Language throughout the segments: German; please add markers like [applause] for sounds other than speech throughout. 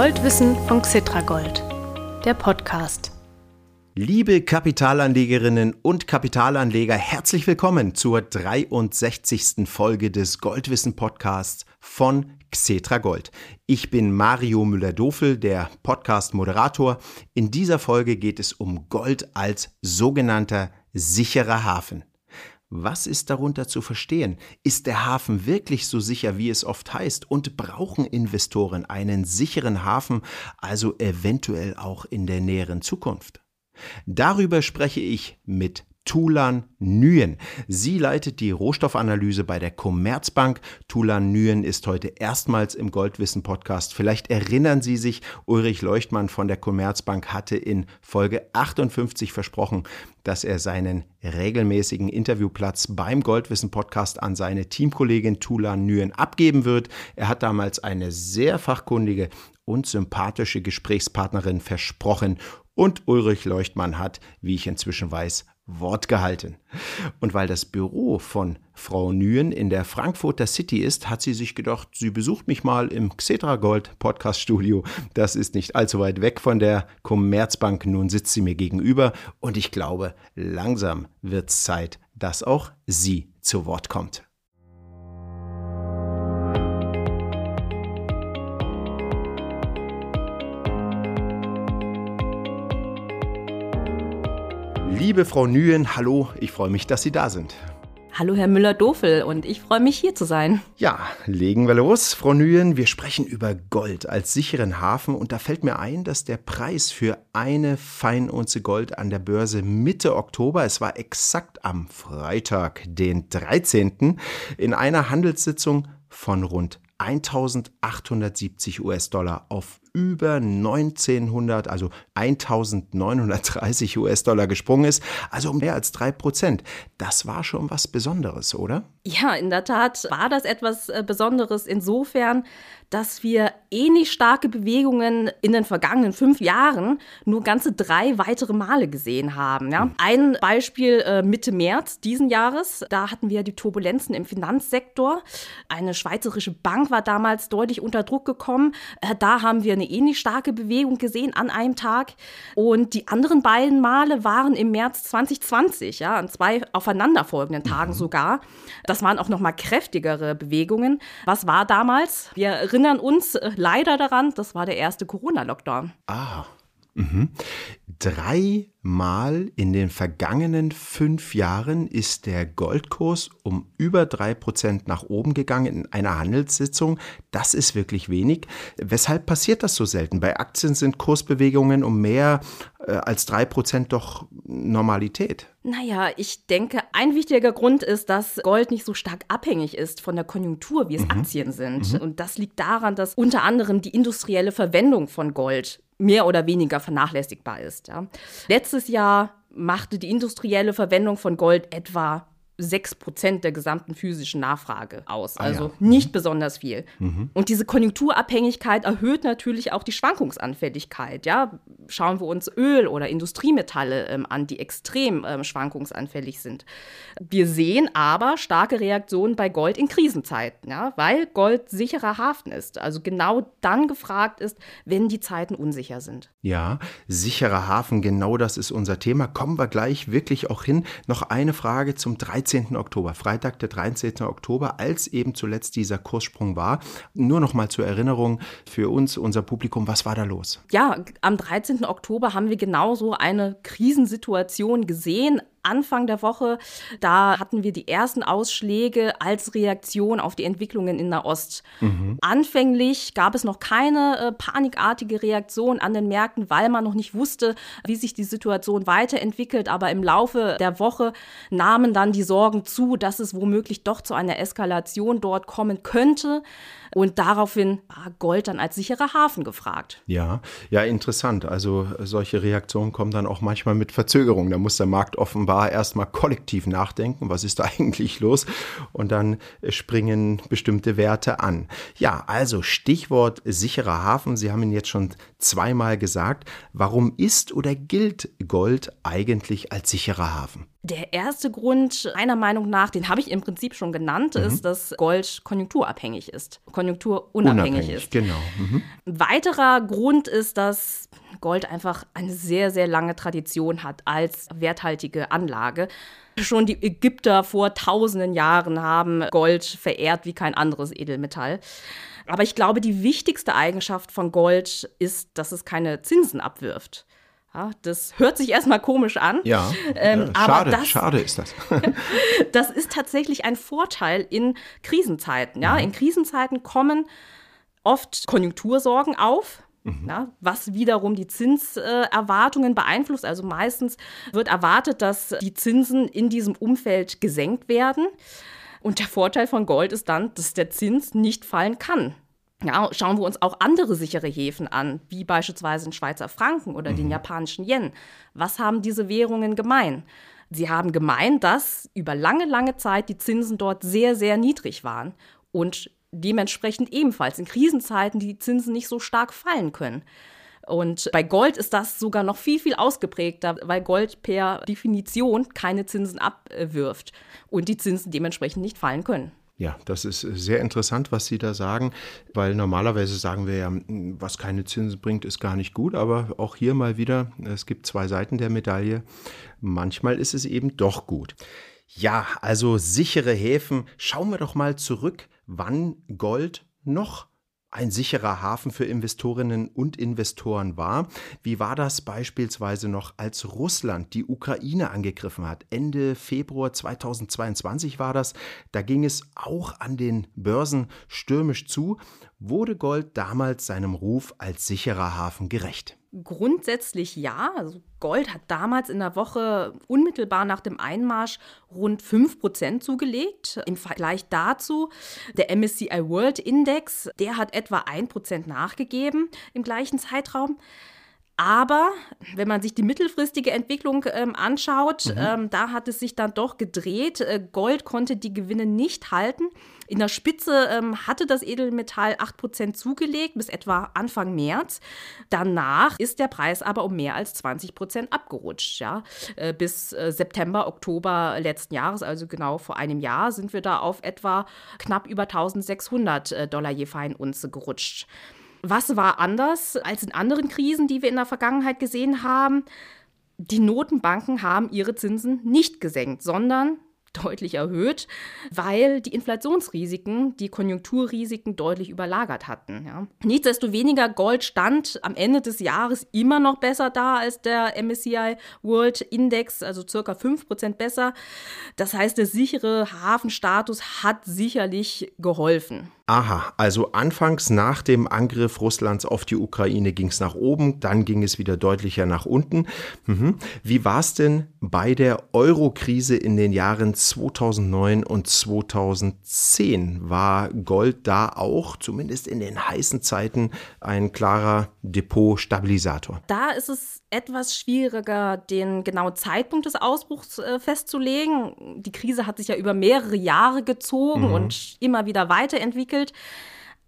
Goldwissen von Xitragold, der Podcast. Liebe Kapitalanlegerinnen und Kapitalanleger, herzlich willkommen zur 63. Folge des Goldwissen Podcasts von Xetra Gold. Ich bin Mario Müller-Dofel, der Podcast-Moderator. In dieser Folge geht es um Gold als sogenannter sicherer Hafen. Was ist darunter zu verstehen? Ist der Hafen wirklich so sicher, wie es oft heißt? Und brauchen Investoren einen sicheren Hafen, also eventuell auch in der näheren Zukunft? Darüber spreche ich mit Tulan Nguyen. Sie leitet die Rohstoffanalyse bei der Commerzbank. Tulan Nguyen ist heute erstmals im Goldwissen Podcast. Vielleicht erinnern Sie sich, Ulrich Leuchtmann von der Commerzbank hatte in Folge 58 versprochen, dass er seinen regelmäßigen Interviewplatz beim Goldwissen Podcast an seine Teamkollegin Tulan Nguyen abgeben wird. Er hat damals eine sehr fachkundige und sympathische Gesprächspartnerin versprochen und Ulrich Leuchtmann hat, wie ich inzwischen weiß, Wort gehalten. Und weil das Büro von Frau Nguyen in der Frankfurter City ist, hat sie sich gedacht, sie besucht mich mal im Xetra Gold Podcast Studio. Das ist nicht allzu weit weg von der Commerzbank. Nun sitzt sie mir gegenüber und ich glaube, langsam wird es Zeit, dass auch sie zu Wort kommt. Liebe Frau Nguyen, hallo, ich freue mich, dass Sie da sind. Hallo, Herr Müller-Dofel, und ich freue mich, hier zu sein. Ja, legen wir los, Frau Nguyen. Wir sprechen über Gold als sicheren Hafen und da fällt mir ein, dass der Preis für eine Feinunze Gold an der Börse Mitte Oktober, es war exakt am Freitag, den 13., in einer Handelssitzung von rund 1870 US-Dollar auf über 1900, also 1930 US-Dollar gesprungen ist, also um mehr als drei Prozent. Das war schon was Besonderes, oder? Ja, in der Tat war das etwas äh, Besonderes insofern, dass wir ähnlich starke Bewegungen in den vergangenen fünf Jahren nur ganze drei weitere Male gesehen haben. Ja? Ein Beispiel äh, Mitte März diesen Jahres, da hatten wir die Turbulenzen im Finanzsektor. Eine schweizerische Bank war damals deutlich unter Druck gekommen. Äh, da haben wir eine ähnlich starke Bewegung gesehen an einem Tag. Und die anderen beiden Male waren im März 2020, ja, an zwei aufeinanderfolgenden Tagen mhm. sogar. Das waren auch noch mal kräftigere Bewegungen. Was war damals? Wir erinnern uns äh, leider daran, das war der erste Corona-Lockdown. Ah. Mhm. Dreimal in den vergangenen fünf Jahren ist der Goldkurs um über drei Prozent nach oben gegangen in einer Handelssitzung. Das ist wirklich wenig. Weshalb passiert das so selten? Bei Aktien sind Kursbewegungen um mehr äh, als drei Prozent doch Normalität. Naja, ich denke, ein wichtiger Grund ist, dass Gold nicht so stark abhängig ist von der Konjunktur, wie es mhm. Aktien sind. Mhm. Und das liegt daran, dass unter anderem die industrielle Verwendung von Gold mehr oder weniger vernachlässigbar ist. Ja. Letztes Jahr machte die industrielle Verwendung von Gold etwa 6 Prozent der gesamten physischen Nachfrage aus. Ah, also ja. nicht mhm. besonders viel. Mhm. Und diese Konjunkturabhängigkeit erhöht natürlich auch die Schwankungsanfälligkeit. Ja? Schauen wir uns Öl oder Industriemetalle ähm, an, die extrem ähm, schwankungsanfällig sind. Wir sehen aber starke Reaktionen bei Gold in Krisenzeiten, ja? weil Gold sicherer Hafen ist. Also genau dann gefragt ist, wenn die Zeiten unsicher sind. Ja, sicherer Hafen, genau das ist unser Thema. Kommen wir gleich wirklich auch hin. Noch eine Frage zum 13. 13. Oktober, Freitag der 13. Oktober, als eben zuletzt dieser Kurssprung war. Nur noch mal zur Erinnerung für uns, unser Publikum, was war da los? Ja, am 13. Oktober haben wir genauso eine Krisensituation gesehen. Anfang der Woche. Da hatten wir die ersten Ausschläge als Reaktion auf die Entwicklungen in Nahost. Mhm. Anfänglich gab es noch keine äh, panikartige Reaktion an den Märkten, weil man noch nicht wusste, wie sich die Situation weiterentwickelt. Aber im Laufe der Woche nahmen dann die Sorgen zu, dass es womöglich doch zu einer Eskalation dort kommen könnte. Und daraufhin war Gold dann als sicherer Hafen gefragt. Ja, ja, interessant. Also solche Reaktionen kommen dann auch manchmal mit Verzögerung. Da muss der Markt offenbar erstmal kollektiv nachdenken, was ist da [laughs] eigentlich los? Und dann springen bestimmte Werte an. Ja, also Stichwort sicherer Hafen. Sie haben ihn jetzt schon zweimal gesagt. Warum ist oder gilt Gold eigentlich als sicherer Hafen? Der erste Grund, meiner Meinung nach, den habe ich im Prinzip schon genannt, mhm. ist, dass Gold konjunkturabhängig ist, konjunkturunabhängig Unabhängig, ist. Genau. Mhm. Weiterer Grund ist, dass Gold einfach eine sehr, sehr lange Tradition hat als werthaltige Anlage. Schon die Ägypter vor tausenden Jahren haben Gold verehrt wie kein anderes Edelmetall. Aber ich glaube, die wichtigste Eigenschaft von Gold ist, dass es keine Zinsen abwirft. Ja, das hört sich erstmal komisch an. Ja, ähm, ja schade, das, schade ist das. [laughs] das ist tatsächlich ein Vorteil in Krisenzeiten. Ja? Mhm. In Krisenzeiten kommen oft Konjunktursorgen auf. Mhm. Ja, was wiederum die Zinserwartungen beeinflusst. Also meistens wird erwartet, dass die Zinsen in diesem Umfeld gesenkt werden. Und der Vorteil von Gold ist dann, dass der Zins nicht fallen kann. Ja, schauen wir uns auch andere sichere Häfen an, wie beispielsweise den Schweizer Franken oder mhm. den japanischen Yen. Was haben diese Währungen gemein? Sie haben gemeint, dass über lange, lange Zeit die Zinsen dort sehr, sehr niedrig waren und dementsprechend ebenfalls in Krisenzeiten die Zinsen nicht so stark fallen können. Und bei Gold ist das sogar noch viel, viel ausgeprägter, weil Gold per Definition keine Zinsen abwirft und die Zinsen dementsprechend nicht fallen können. Ja, das ist sehr interessant, was Sie da sagen, weil normalerweise sagen wir ja, was keine Zinsen bringt, ist gar nicht gut, aber auch hier mal wieder, es gibt zwei Seiten der Medaille. Manchmal ist es eben doch gut. Ja, also sichere Häfen. Schauen wir doch mal zurück, wann Gold noch ein sicherer Hafen für Investorinnen und Investoren war. Wie war das beispielsweise noch, als Russland die Ukraine angegriffen hat? Ende Februar 2022 war das. Da ging es auch an den Börsen stürmisch zu. Wurde Gold damals seinem Ruf als sicherer Hafen gerecht? Grundsätzlich ja. Also Gold hat damals in der Woche unmittelbar nach dem Einmarsch rund 5% zugelegt. Im Vergleich dazu der MSCI World Index, der hat etwa 1% nachgegeben im gleichen Zeitraum. Aber wenn man sich die mittelfristige Entwicklung ähm, anschaut, mhm. ähm, da hat es sich dann doch gedreht. Äh, Gold konnte die Gewinne nicht halten. In der Spitze ähm, hatte das Edelmetall 8% zugelegt bis etwa Anfang März. Danach ist der Preis aber um mehr als 20% abgerutscht. Ja? Äh, bis äh, September, Oktober letzten Jahres, also genau vor einem Jahr, sind wir da auf etwa knapp über 1600 äh, Dollar je Feinunze gerutscht. Was war anders als in anderen Krisen, die wir in der Vergangenheit gesehen haben? Die Notenbanken haben ihre Zinsen nicht gesenkt, sondern [laughs] deutlich erhöht, weil die Inflationsrisiken die Konjunkturrisiken deutlich überlagert hatten. Ja. Nichtsdestoweniger, Gold stand am Ende des Jahres immer noch besser da als der MSCI World Index, also circa 5% besser. Das heißt, der sichere Hafenstatus hat sicherlich geholfen. Aha, also anfangs nach dem Angriff Russlands auf die Ukraine ging es nach oben, dann ging es wieder deutlicher nach unten. Mhm. Wie war es denn bei der Euro-Krise in den Jahren 2009 und 2010? War Gold da auch, zumindest in den heißen Zeiten, ein klarer Depotstabilisator? Da ist es etwas schwieriger, den genauen Zeitpunkt des Ausbruchs äh, festzulegen. Die Krise hat sich ja über mehrere Jahre gezogen mhm. und immer wieder weiterentwickelt entwickelt.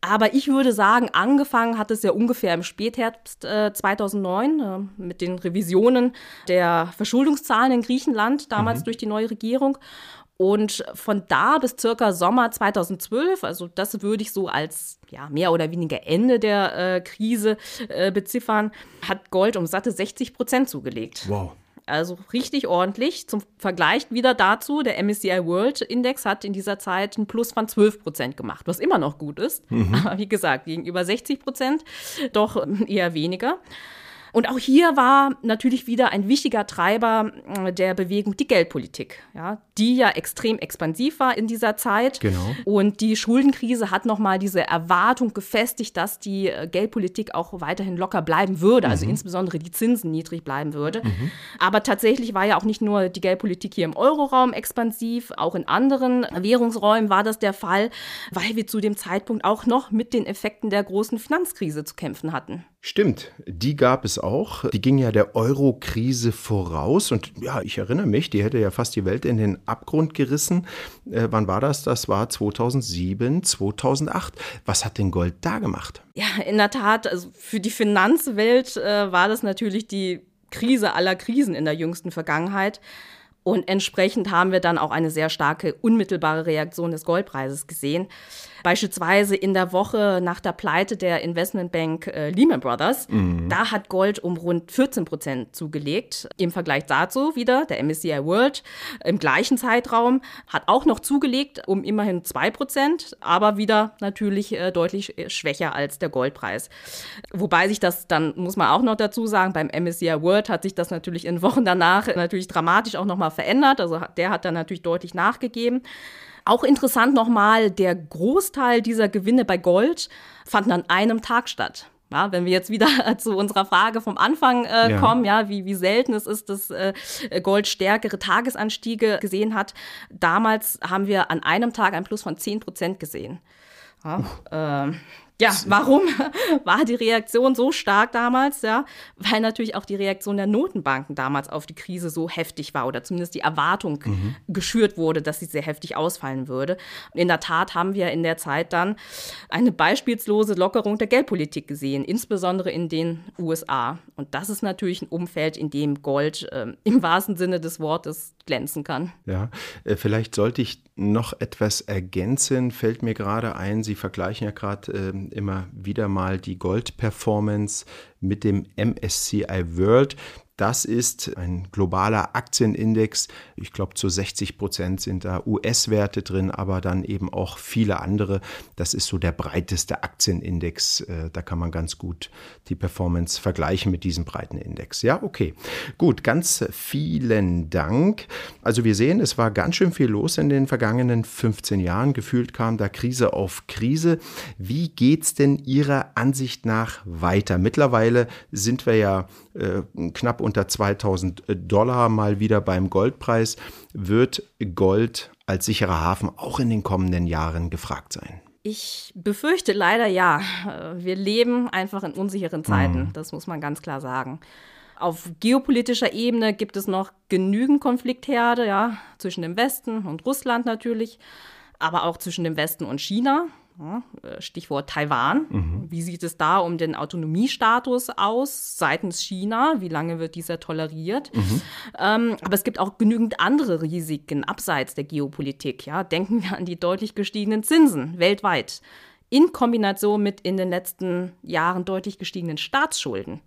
Aber ich würde sagen, angefangen hat es ja ungefähr im Spätherbst äh, 2009 äh, mit den Revisionen der Verschuldungszahlen in Griechenland, damals mhm. durch die neue Regierung. Und von da bis circa Sommer 2012, also das würde ich so als ja, mehr oder weniger Ende der äh, Krise äh, beziffern, hat Gold um satte 60 Prozent zugelegt. Wow. Also richtig ordentlich. Zum Vergleich wieder dazu, der MSCI World Index hat in dieser Zeit einen Plus von 12 Prozent gemacht, was immer noch gut ist. Mhm. Aber [laughs] wie gesagt, gegenüber 60 Prozent doch eher weniger. Und auch hier war natürlich wieder ein wichtiger Treiber äh, der Bewegung die Geldpolitik, ja, die ja extrem expansiv war in dieser Zeit. Genau. Und die Schuldenkrise hat nochmal diese Erwartung gefestigt, dass die äh, Geldpolitik auch weiterhin locker bleiben würde, also mhm. insbesondere die Zinsen niedrig bleiben würde. Mhm. Aber tatsächlich war ja auch nicht nur die Geldpolitik hier im Euroraum expansiv, auch in anderen Währungsräumen war das der Fall, weil wir zu dem Zeitpunkt auch noch mit den Effekten der großen Finanzkrise zu kämpfen hatten. Stimmt, die gab es auch. Die ging ja der Euro-Krise voraus. Und ja, ich erinnere mich, die hätte ja fast die Welt in den Abgrund gerissen. Äh, wann war das? Das war 2007, 2008. Was hat denn Gold da gemacht? Ja, in der Tat, also für die Finanzwelt äh, war das natürlich die Krise aller Krisen in der jüngsten Vergangenheit. Und entsprechend haben wir dann auch eine sehr starke unmittelbare Reaktion des Goldpreises gesehen. Beispielsweise in der Woche nach der Pleite der Investmentbank äh, Lehman Brothers, mhm. da hat Gold um rund 14 Prozent zugelegt. Im Vergleich dazu wieder der MSCI World im gleichen Zeitraum hat auch noch zugelegt um immerhin 2 Prozent, aber wieder natürlich äh, deutlich äh, schwächer als der Goldpreis. Wobei sich das dann, muss man auch noch dazu sagen, beim MSCI World hat sich das natürlich in Wochen danach natürlich dramatisch auch nochmal verändert. Also der hat dann natürlich deutlich nachgegeben. Auch interessant nochmal, der Großteil dieser Gewinne bei Gold fanden an einem Tag statt. Ja, wenn wir jetzt wieder [laughs] zu unserer Frage vom Anfang äh, ja. kommen, ja, wie, wie selten es ist, dass äh, Gold stärkere Tagesanstiege gesehen hat. Damals haben wir an einem Tag ein Plus von 10 Prozent gesehen. Ja, äh, ja, warum [laughs] war die Reaktion so stark damals? Ja, weil natürlich auch die Reaktion der Notenbanken damals auf die Krise so heftig war oder zumindest die Erwartung mhm. geschürt wurde, dass sie sehr heftig ausfallen würde. Und in der Tat haben wir in der Zeit dann eine beispielslose Lockerung der Geldpolitik gesehen, insbesondere in den USA. Und das ist natürlich ein Umfeld, in dem Gold äh, im wahrsten Sinne des Wortes glänzen kann. Ja, äh, vielleicht sollte ich noch etwas ergänzen, fällt mir gerade ein. Sie vergleichen ja gerade äh, immer wieder mal die Gold-Performance mit dem MSCI World. Das ist ein globaler Aktienindex. Ich glaube, zu 60 Prozent sind da US-Werte drin, aber dann eben auch viele andere. Das ist so der breiteste Aktienindex. Äh, da kann man ganz gut die Performance vergleichen mit diesem breiten Index. Ja, okay. Gut, ganz vielen Dank. Also wir sehen, es war ganz schön viel los in den vergangenen 15 Jahren. Gefühlt kam da Krise auf Krise. Wie geht es denn Ihrer Ansicht nach weiter? Mittlerweile sind wir ja äh, knapp unter 2000 Dollar mal wieder beim Goldpreis. Wird Gold als sicherer Hafen auch in den kommenden Jahren gefragt sein? Ich befürchte leider ja. Wir leben einfach in unsicheren Zeiten, mhm. das muss man ganz klar sagen. Auf geopolitischer Ebene gibt es noch genügend Konfliktherde, ja, zwischen dem Westen und Russland natürlich, aber auch zwischen dem Westen und China. Äh, Stichwort Taiwan. Mhm. Wie sieht es da um den Autonomiestatus aus seitens China? Wie lange wird dieser toleriert? Mhm. Ähm, aber es gibt auch genügend andere Risiken abseits der Geopolitik. Ja? Denken wir an die deutlich gestiegenen Zinsen weltweit in Kombination mit in den letzten Jahren deutlich gestiegenen Staatsschulden.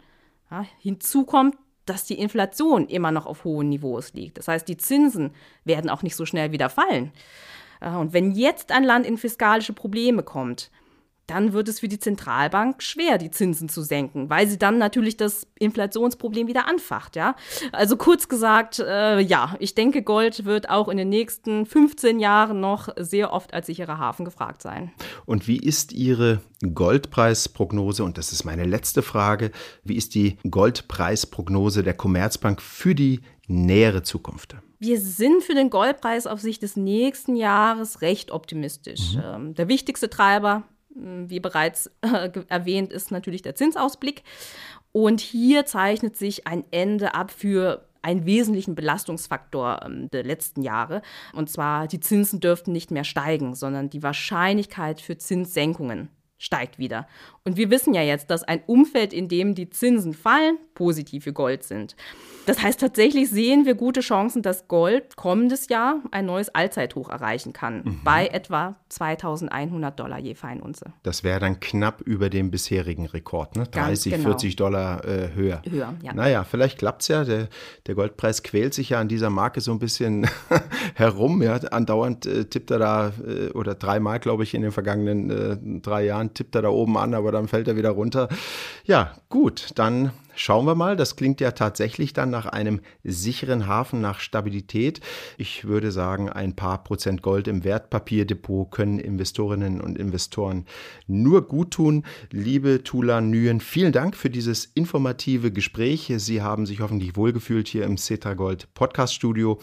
Ja? Hinzu kommt, dass die Inflation immer noch auf hohen Niveaus liegt. Das heißt, die Zinsen werden auch nicht so schnell wieder fallen. Äh, und wenn jetzt ein Land in fiskalische Probleme kommt, dann wird es für die Zentralbank schwer, die Zinsen zu senken, weil sie dann natürlich das Inflationsproblem wieder anfacht. Ja? Also kurz gesagt, äh, ja, ich denke, Gold wird auch in den nächsten 15 Jahren noch sehr oft als sicherer Hafen gefragt sein. Und wie ist Ihre Goldpreisprognose? Und das ist meine letzte Frage. Wie ist die Goldpreisprognose der Commerzbank für die nähere Zukunft? Wir sind für den Goldpreis auf Sicht des nächsten Jahres recht optimistisch. Mhm. Ähm, der wichtigste Treiber, hm, wie bereits äh, erwähnt, ist natürlich der Zinsausblick. Und hier zeichnet sich ein Ende ab für einen wesentlichen Belastungsfaktor ähm, der letzten Jahre. Und zwar, die Zinsen dürften nicht mehr steigen, sondern die Wahrscheinlichkeit für Zinssenkungen steigt wieder. Und wir wissen ja jetzt, dass ein Umfeld, in dem die Zinsen fallen, positiv für Gold sind. Das heißt, tatsächlich sehen wir gute Chancen, dass Gold kommendes Jahr ein neues Allzeithoch erreichen kann, mhm. bei etwa 2100 Dollar je Feinunze. Das wäre dann knapp über dem bisherigen Rekord, ne? 30, genau. 40 Dollar äh, höher. Höher, ja. Naja, vielleicht klappt es ja. Der, der, Goldpreis quält sich ja an dieser Marke so ein bisschen [laughs] herum. Ja? Andauernd äh, tippt er da, äh, oder dreimal, glaube ich, in den vergangenen äh, drei Jahren tippt er da oben an, aber dann fällt er wieder runter. Ja, gut, dann Schauen wir mal, das klingt ja tatsächlich dann nach einem sicheren Hafen, nach Stabilität. Ich würde sagen, ein paar Prozent Gold im Wertpapierdepot können Investorinnen und Investoren nur gut tun. Liebe Tula Nguyen, vielen Dank für dieses informative Gespräch. Sie haben sich hoffentlich wohlgefühlt hier im Cetra Gold Podcast Studio.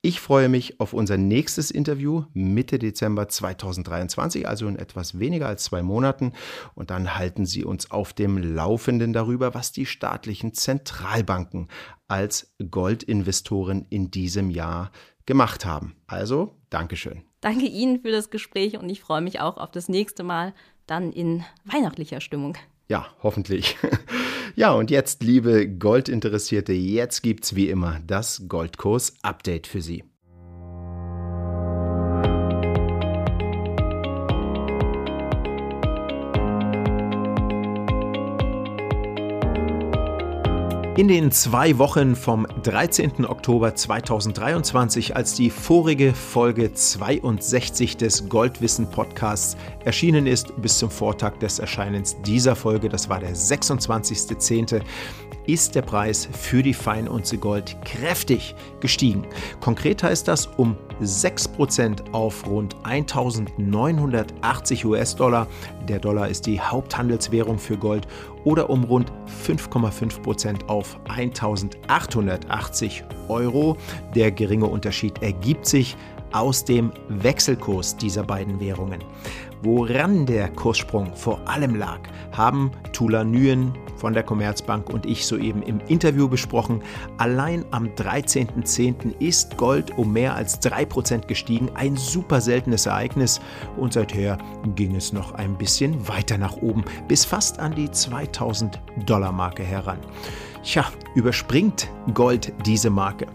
Ich freue mich auf unser nächstes Interview Mitte Dezember 2023, also in etwas weniger als zwei Monaten. Und dann halten Sie uns auf dem Laufenden darüber, was die staatlichen Zentralbanken als Goldinvestoren in diesem Jahr gemacht haben. Also, Dankeschön. Danke Ihnen für das Gespräch und ich freue mich auch auf das nächste Mal dann in weihnachtlicher Stimmung. Ja, hoffentlich. [laughs] Ja, und jetzt, liebe Goldinteressierte, jetzt gibt's wie immer das Goldkurs-Update für Sie. In den zwei Wochen vom 13. Oktober 2023, als die vorige Folge 62 des Goldwissen Podcasts erschienen ist, bis zum Vortag des Erscheinens dieser Folge, das war der 26.10., ist der Preis für die Feinunze Gold kräftig gestiegen. Konkret heißt das um 6% auf rund 1980 US-Dollar. Der Dollar ist die Haupthandelswährung für Gold oder um rund 5,5% auf 1880 Euro. Der geringe Unterschied ergibt sich aus dem Wechselkurs dieser beiden Währungen. Woran der Kurssprung vor allem lag, haben Tula Nguyen von der Commerzbank und ich soeben im Interview besprochen. Allein am 13.10. ist Gold um mehr als 3% gestiegen, ein super seltenes Ereignis und seither ging es noch ein bisschen weiter nach oben, bis fast an die 2000 Dollar Marke heran. Tja, überspringt Gold diese Marke?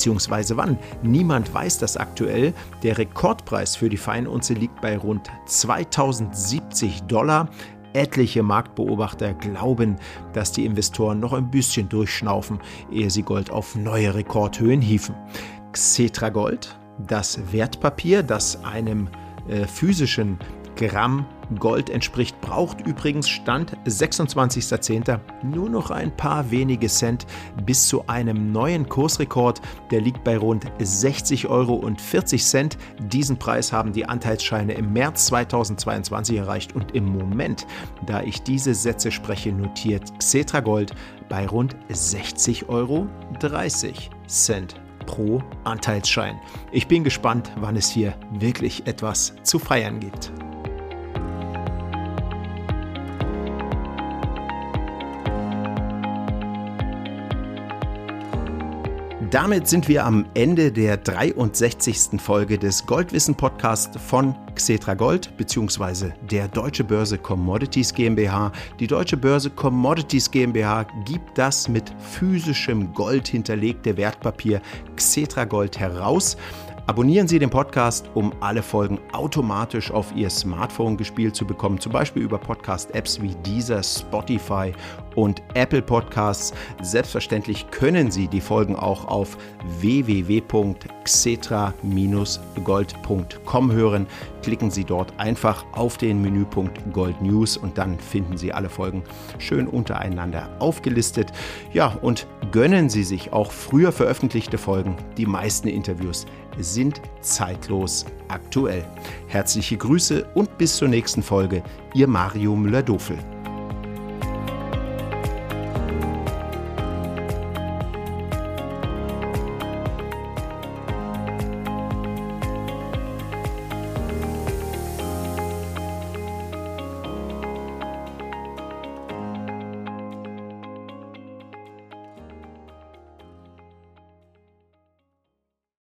Beziehungsweise wann. Niemand weiß das aktuell. Der Rekordpreis für die Feinunze liegt bei rund 2070 Dollar. Etliche Marktbeobachter glauben, dass die Investoren noch ein bisschen durchschnaufen, ehe sie Gold auf neue Rekordhöhen hieven. Xetra Gold, das Wertpapier, das einem äh, physischen Gramm Gold entspricht, braucht übrigens Stand 26.10. nur noch ein paar wenige Cent bis zu einem neuen Kursrekord. Der liegt bei rund 60 Euro und 40 Cent. Diesen Preis haben die Anteilsscheine im März 2022 erreicht und im Moment, da ich diese Sätze spreche, notiert Xetra Gold bei rund 60 Euro 30 Cent pro Anteilsschein. Ich bin gespannt, wann es hier wirklich etwas zu feiern gibt. Damit sind wir am Ende der 63. Folge des Goldwissen Podcast von Xetra Gold bzw. der Deutsche Börse Commodities GmbH. Die Deutsche Börse Commodities GmbH gibt das mit physischem Gold hinterlegte Wertpapier Xetra Gold heraus. Abonnieren Sie den Podcast, um alle Folgen automatisch auf Ihr Smartphone gespielt zu bekommen, zum Beispiel über Podcast-Apps wie dieser, Spotify und Apple Podcasts. Selbstverständlich können Sie die Folgen auch auf www.xetra-gold.com hören. Klicken Sie dort einfach auf den Menüpunkt Gold News und dann finden Sie alle Folgen schön untereinander aufgelistet. Ja, und gönnen Sie sich auch früher veröffentlichte Folgen. Die meisten Interviews sind zeitlos aktuell. Herzliche Grüße und bis zur nächsten Folge. Ihr Mario Müller-Dofel.